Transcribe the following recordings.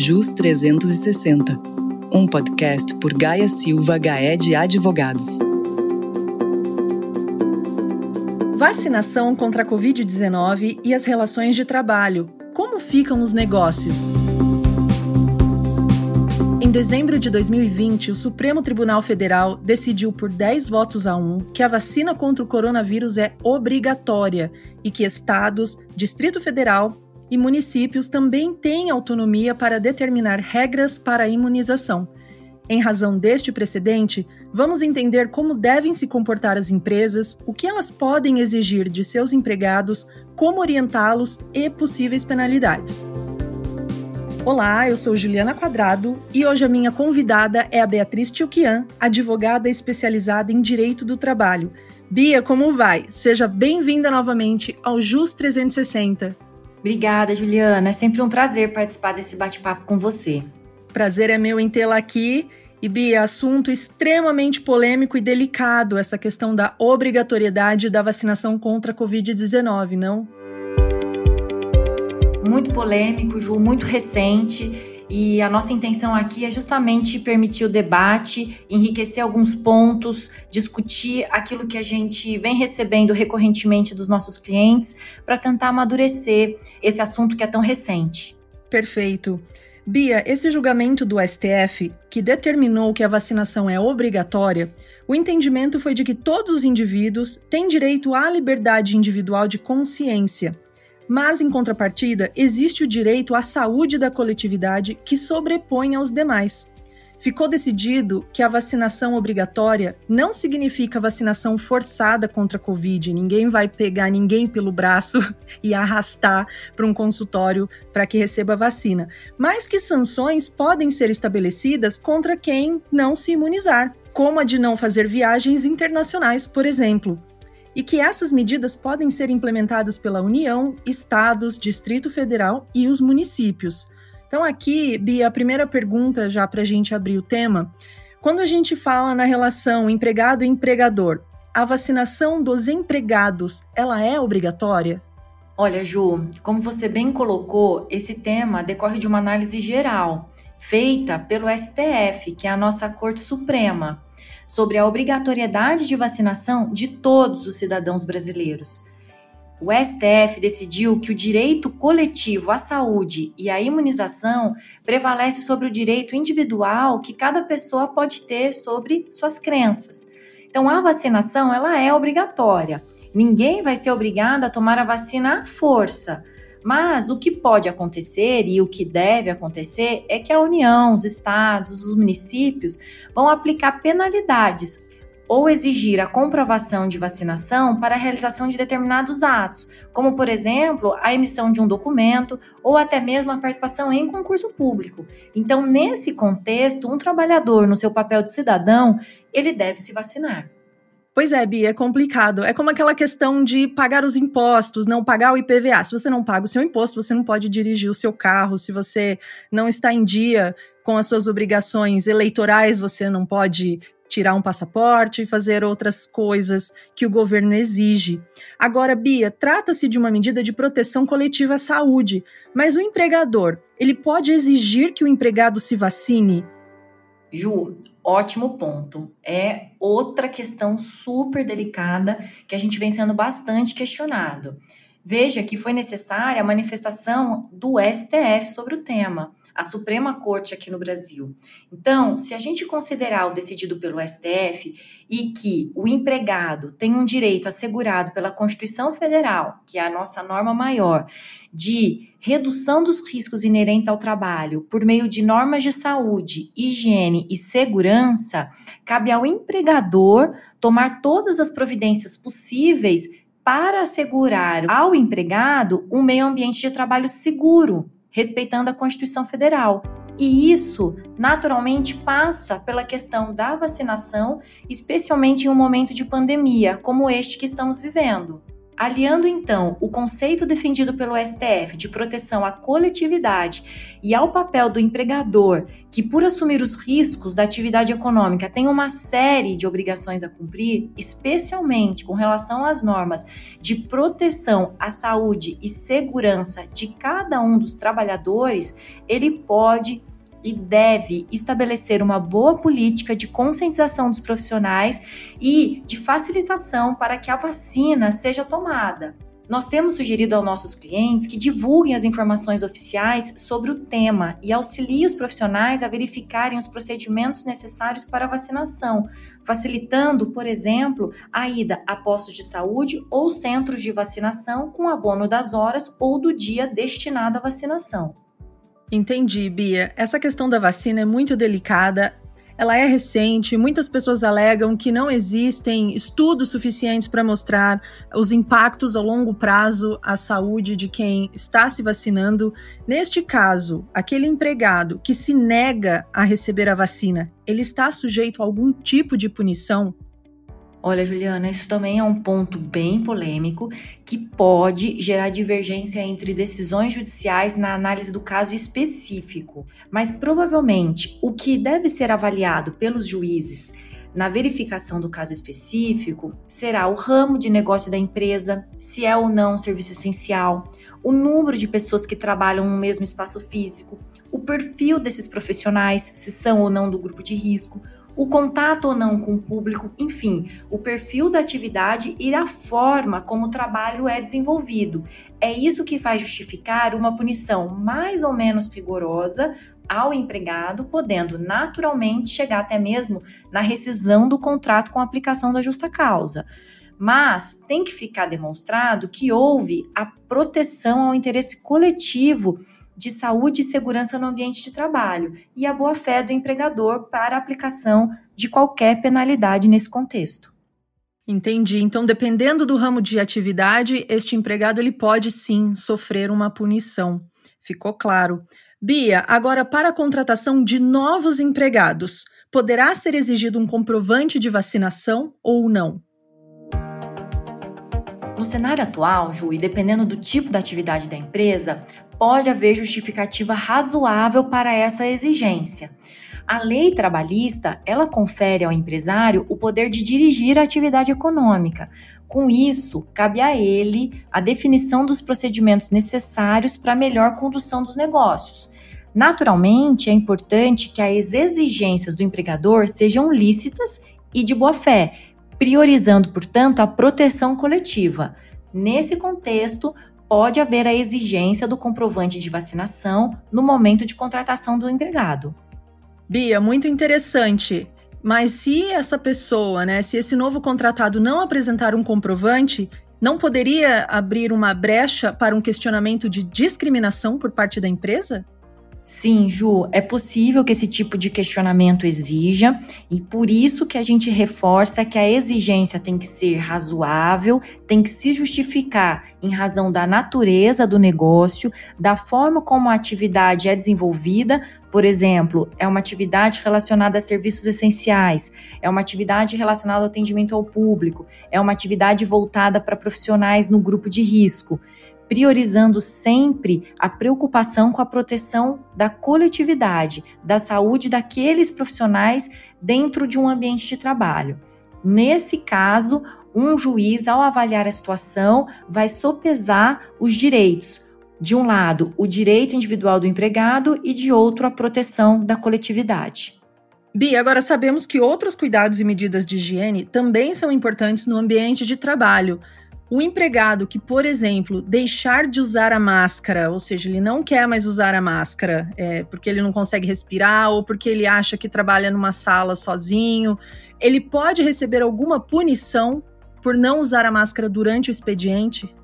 JUS 360, um podcast por Gaia Silva Gaé de Advogados. Vacinação contra a Covid-19 e as relações de trabalho. Como ficam os negócios? Em dezembro de 2020, o Supremo Tribunal Federal decidiu por 10 votos a 1 que a vacina contra o coronavírus é obrigatória e que estados, Distrito Federal e municípios também têm autonomia para determinar regras para a imunização. Em razão deste precedente, vamos entender como devem se comportar as empresas, o que elas podem exigir de seus empregados, como orientá-los e possíveis penalidades. Olá, eu sou Juliana Quadrado e hoje a minha convidada é a Beatriz Tilquian, advogada especializada em direito do trabalho. Bia, como vai? Seja bem-vinda novamente ao JUS 360. Obrigada, Juliana. É sempre um prazer participar desse bate-papo com você. Prazer é meu em tê-la aqui. E Bia, assunto extremamente polêmico e delicado essa questão da obrigatoriedade da vacinação contra a Covid-19, não? muito polêmico, Ju, muito recente. E a nossa intenção aqui é justamente permitir o debate, enriquecer alguns pontos, discutir aquilo que a gente vem recebendo recorrentemente dos nossos clientes, para tentar amadurecer esse assunto que é tão recente. Perfeito. Bia, esse julgamento do STF, que determinou que a vacinação é obrigatória, o entendimento foi de que todos os indivíduos têm direito à liberdade individual de consciência mas, em contrapartida, existe o direito à saúde da coletividade que sobrepõe aos demais. Ficou decidido que a vacinação obrigatória não significa vacinação forçada contra a Covid. Ninguém vai pegar ninguém pelo braço e arrastar para um consultório para que receba a vacina. Mas que sanções podem ser estabelecidas contra quem não se imunizar, como a de não fazer viagens internacionais, por exemplo e que essas medidas podem ser implementadas pela União, estados, Distrito Federal e os municípios. Então, aqui, Bia, a primeira pergunta, já para a gente abrir o tema: quando a gente fala na relação empregado-empregador, a vacinação dos empregados, ela é obrigatória? Olha, Ju, como você bem colocou, esse tema decorre de uma análise geral feita pelo STF, que é a nossa Corte Suprema sobre a obrigatoriedade de vacinação de todos os cidadãos brasileiros. O STF decidiu que o direito coletivo à saúde e à imunização prevalece sobre o direito individual que cada pessoa pode ter sobre suas crenças. Então, a vacinação ela é obrigatória. Ninguém vai ser obrigado a tomar a vacina à força. Mas o que pode acontecer e o que deve acontecer é que a União, os estados, os municípios vão aplicar penalidades ou exigir a comprovação de vacinação para a realização de determinados atos, como, por exemplo, a emissão de um documento ou até mesmo a participação em concurso público. Então, nesse contexto, um trabalhador, no seu papel de cidadão, ele deve se vacinar. Pois é, Bia, é complicado. É como aquela questão de pagar os impostos, não pagar o IPVA. Se você não paga o seu imposto, você não pode dirigir o seu carro. Se você não está em dia com as suas obrigações eleitorais, você não pode tirar um passaporte e fazer outras coisas que o governo exige. Agora, Bia, trata-se de uma medida de proteção coletiva à saúde, mas o empregador, ele pode exigir que o empregado se vacine? Ju, ótimo ponto. É outra questão super delicada que a gente vem sendo bastante questionado. Veja que foi necessária a manifestação do STF sobre o tema, a Suprema Corte aqui no Brasil. Então, se a gente considerar o decidido pelo STF e que o empregado tem um direito assegurado pela Constituição Federal, que é a nossa norma maior, de redução dos riscos inerentes ao trabalho por meio de normas de saúde, higiene e segurança, cabe ao empregador tomar todas as providências possíveis para assegurar ao empregado um meio ambiente de trabalho seguro, respeitando a Constituição Federal. E isso, naturalmente, passa pela questão da vacinação, especialmente em um momento de pandemia como este que estamos vivendo. Aliando então o conceito defendido pelo STF de proteção à coletividade e ao papel do empregador, que por assumir os riscos da atividade econômica tem uma série de obrigações a cumprir, especialmente com relação às normas de proteção à saúde e segurança de cada um dos trabalhadores, ele pode e deve estabelecer uma boa política de conscientização dos profissionais e de facilitação para que a vacina seja tomada. Nós temos sugerido aos nossos clientes que divulguem as informações oficiais sobre o tema e auxiliem os profissionais a verificarem os procedimentos necessários para a vacinação, facilitando, por exemplo, a ida a postos de saúde ou centros de vacinação com abono das horas ou do dia destinado à vacinação. Entendi, Bia. Essa questão da vacina é muito delicada. Ela é recente, muitas pessoas alegam que não existem estudos suficientes para mostrar os impactos a longo prazo à saúde de quem está se vacinando. Neste caso, aquele empregado que se nega a receber a vacina, ele está sujeito a algum tipo de punição? Olha, Juliana, isso também é um ponto bem polêmico que pode gerar divergência entre decisões judiciais na análise do caso específico. Mas provavelmente o que deve ser avaliado pelos juízes na verificação do caso específico será o ramo de negócio da empresa, se é ou não um serviço essencial, o número de pessoas que trabalham no mesmo espaço físico, o perfil desses profissionais, se são ou não do grupo de risco o contato ou não com o público, enfim, o perfil da atividade e a forma como o trabalho é desenvolvido. É isso que faz justificar uma punição mais ou menos rigorosa ao empregado, podendo naturalmente chegar até mesmo na rescisão do contrato com aplicação da justa causa. Mas tem que ficar demonstrado que houve a proteção ao interesse coletivo de saúde e segurança no ambiente de trabalho e a boa-fé do empregador para a aplicação de qualquer penalidade nesse contexto. Entendi. Então, dependendo do ramo de atividade, este empregado ele pode sim sofrer uma punição. Ficou claro. Bia, agora para a contratação de novos empregados, poderá ser exigido um comprovante de vacinação ou não? No cenário atual, Ju, e dependendo do tipo da atividade da empresa, pode haver justificativa razoável para essa exigência. A lei trabalhista, ela confere ao empresário o poder de dirigir a atividade econômica. Com isso, cabe a ele a definição dos procedimentos necessários para a melhor condução dos negócios. Naturalmente, é importante que as exigências do empregador sejam lícitas e de boa fé, priorizando, portanto, a proteção coletiva. Nesse contexto, pode haver a exigência do comprovante de vacinação no momento de contratação do empregado. Bia, muito interessante. Mas se essa pessoa, né, se esse novo contratado não apresentar um comprovante, não poderia abrir uma brecha para um questionamento de discriminação por parte da empresa? Sim, Ju, é possível que esse tipo de questionamento exija, e por isso que a gente reforça que a exigência tem que ser razoável, tem que se justificar em razão da natureza do negócio, da forma como a atividade é desenvolvida. Por exemplo, é uma atividade relacionada a serviços essenciais, é uma atividade relacionada ao atendimento ao público, é uma atividade voltada para profissionais no grupo de risco priorizando sempre a preocupação com a proteção da coletividade, da saúde daqueles profissionais dentro de um ambiente de trabalho. Nesse caso, um juiz, ao avaliar a situação, vai sopesar os direitos. De um lado, o direito individual do empregado e de outro, a proteção da coletividade. Bia, agora sabemos que outros cuidados e medidas de higiene também são importantes no ambiente de trabalho. O empregado que, por exemplo, deixar de usar a máscara, ou seja, ele não quer mais usar a máscara é, porque ele não consegue respirar ou porque ele acha que trabalha numa sala sozinho, ele pode receber alguma punição por não usar a máscara durante o expediente?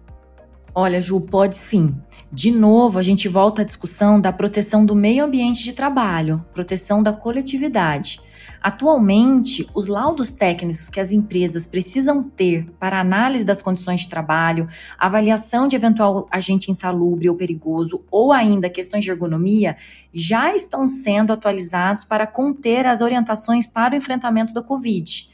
Olha, Ju, pode sim. De novo, a gente volta à discussão da proteção do meio ambiente de trabalho, proteção da coletividade. Atualmente, os laudos técnicos que as empresas precisam ter para análise das condições de trabalho, avaliação de eventual agente insalubre ou perigoso, ou ainda questões de ergonomia, já estão sendo atualizados para conter as orientações para o enfrentamento da Covid.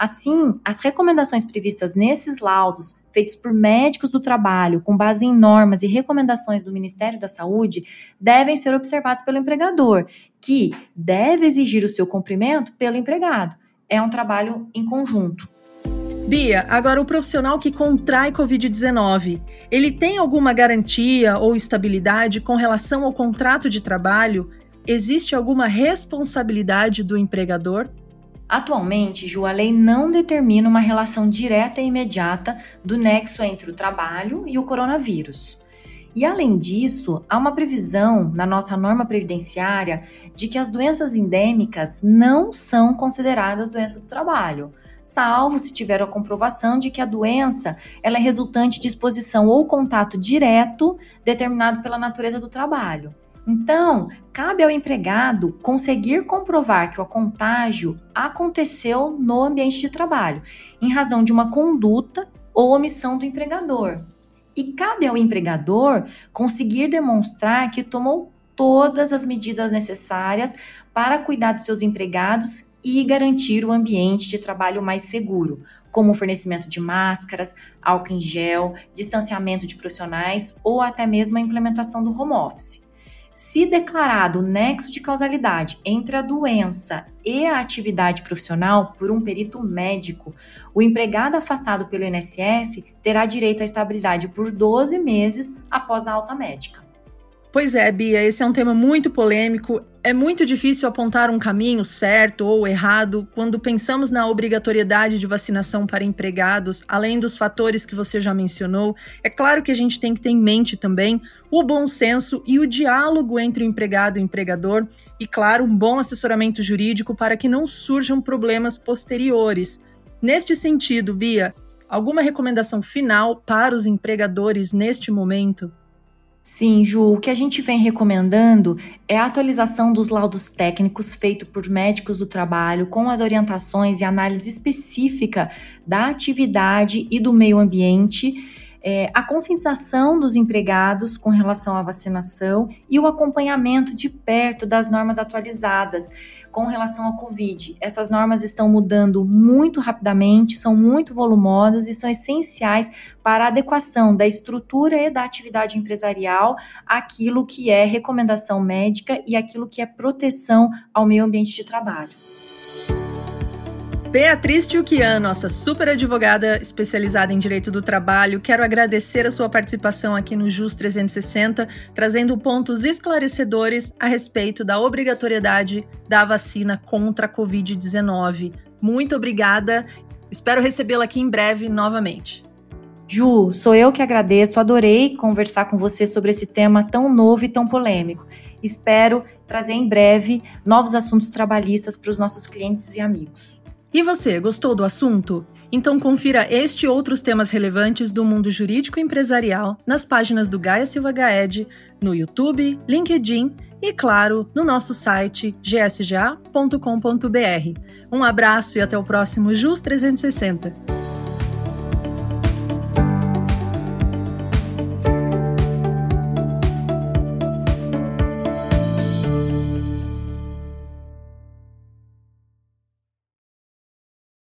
Assim, as recomendações previstas nesses laudos feitos por médicos do trabalho, com base em normas e recomendações do Ministério da Saúde, devem ser observados pelo empregador, que deve exigir o seu cumprimento pelo empregado. É um trabalho em conjunto. Bia, agora o profissional que contrai Covid-19, ele tem alguma garantia ou estabilidade com relação ao contrato de trabalho? Existe alguma responsabilidade do empregador? Atualmente, Ju, a lei não determina uma relação direta e imediata do nexo entre o trabalho e o coronavírus. E além disso, há uma previsão na nossa norma previdenciária de que as doenças endêmicas não são consideradas doenças do trabalho, salvo se tiver a comprovação de que a doença ela é resultante de exposição ou contato direto determinado pela natureza do trabalho. Então, cabe ao empregado conseguir comprovar que o contágio aconteceu no ambiente de trabalho, em razão de uma conduta ou omissão do empregador. E cabe ao empregador conseguir demonstrar que tomou todas as medidas necessárias para cuidar dos seus empregados e garantir o ambiente de trabalho mais seguro, como o fornecimento de máscaras, álcool em gel, distanciamento de profissionais ou até mesmo a implementação do home office. Se declarado nexo de causalidade entre a doença e a atividade profissional por um perito médico, o empregado afastado pelo INSS terá direito à estabilidade por 12 meses após a alta médica. Pois é, Bia, esse é um tema muito polêmico. É muito difícil apontar um caminho certo ou errado quando pensamos na obrigatoriedade de vacinação para empregados, além dos fatores que você já mencionou. É claro que a gente tem que ter em mente também o bom senso e o diálogo entre o empregado e o empregador, e, claro, um bom assessoramento jurídico para que não surjam problemas posteriores. Neste sentido, Bia, alguma recomendação final para os empregadores neste momento? Sim, Ju, o que a gente vem recomendando é a atualização dos laudos técnicos feito por médicos do trabalho com as orientações e análise específica da atividade e do meio ambiente, é, a conscientização dos empregados com relação à vacinação e o acompanhamento de perto das normas atualizadas com relação à Covid. Essas normas estão mudando muito rapidamente, são muito volumosas e são essenciais para a adequação da estrutura e da atividade empresarial àquilo que é recomendação médica e aquilo que é proteção ao meio ambiente de trabalho. Beatriz Tchukian, nossa super advogada especializada em direito do trabalho, quero agradecer a sua participação aqui no JUS 360, trazendo pontos esclarecedores a respeito da obrigatoriedade da vacina contra a Covid-19. Muito obrigada, espero recebê-la aqui em breve novamente. Ju, sou eu que agradeço, adorei conversar com você sobre esse tema tão novo e tão polêmico. Espero trazer em breve novos assuntos trabalhistas para os nossos clientes e amigos. E você, gostou do assunto? Então confira este e outros temas relevantes do mundo jurídico empresarial nas páginas do Gaia Silva Gaed, no YouTube, LinkedIn e, claro, no nosso site gsga.com.br. Um abraço e até o próximo JUS 360.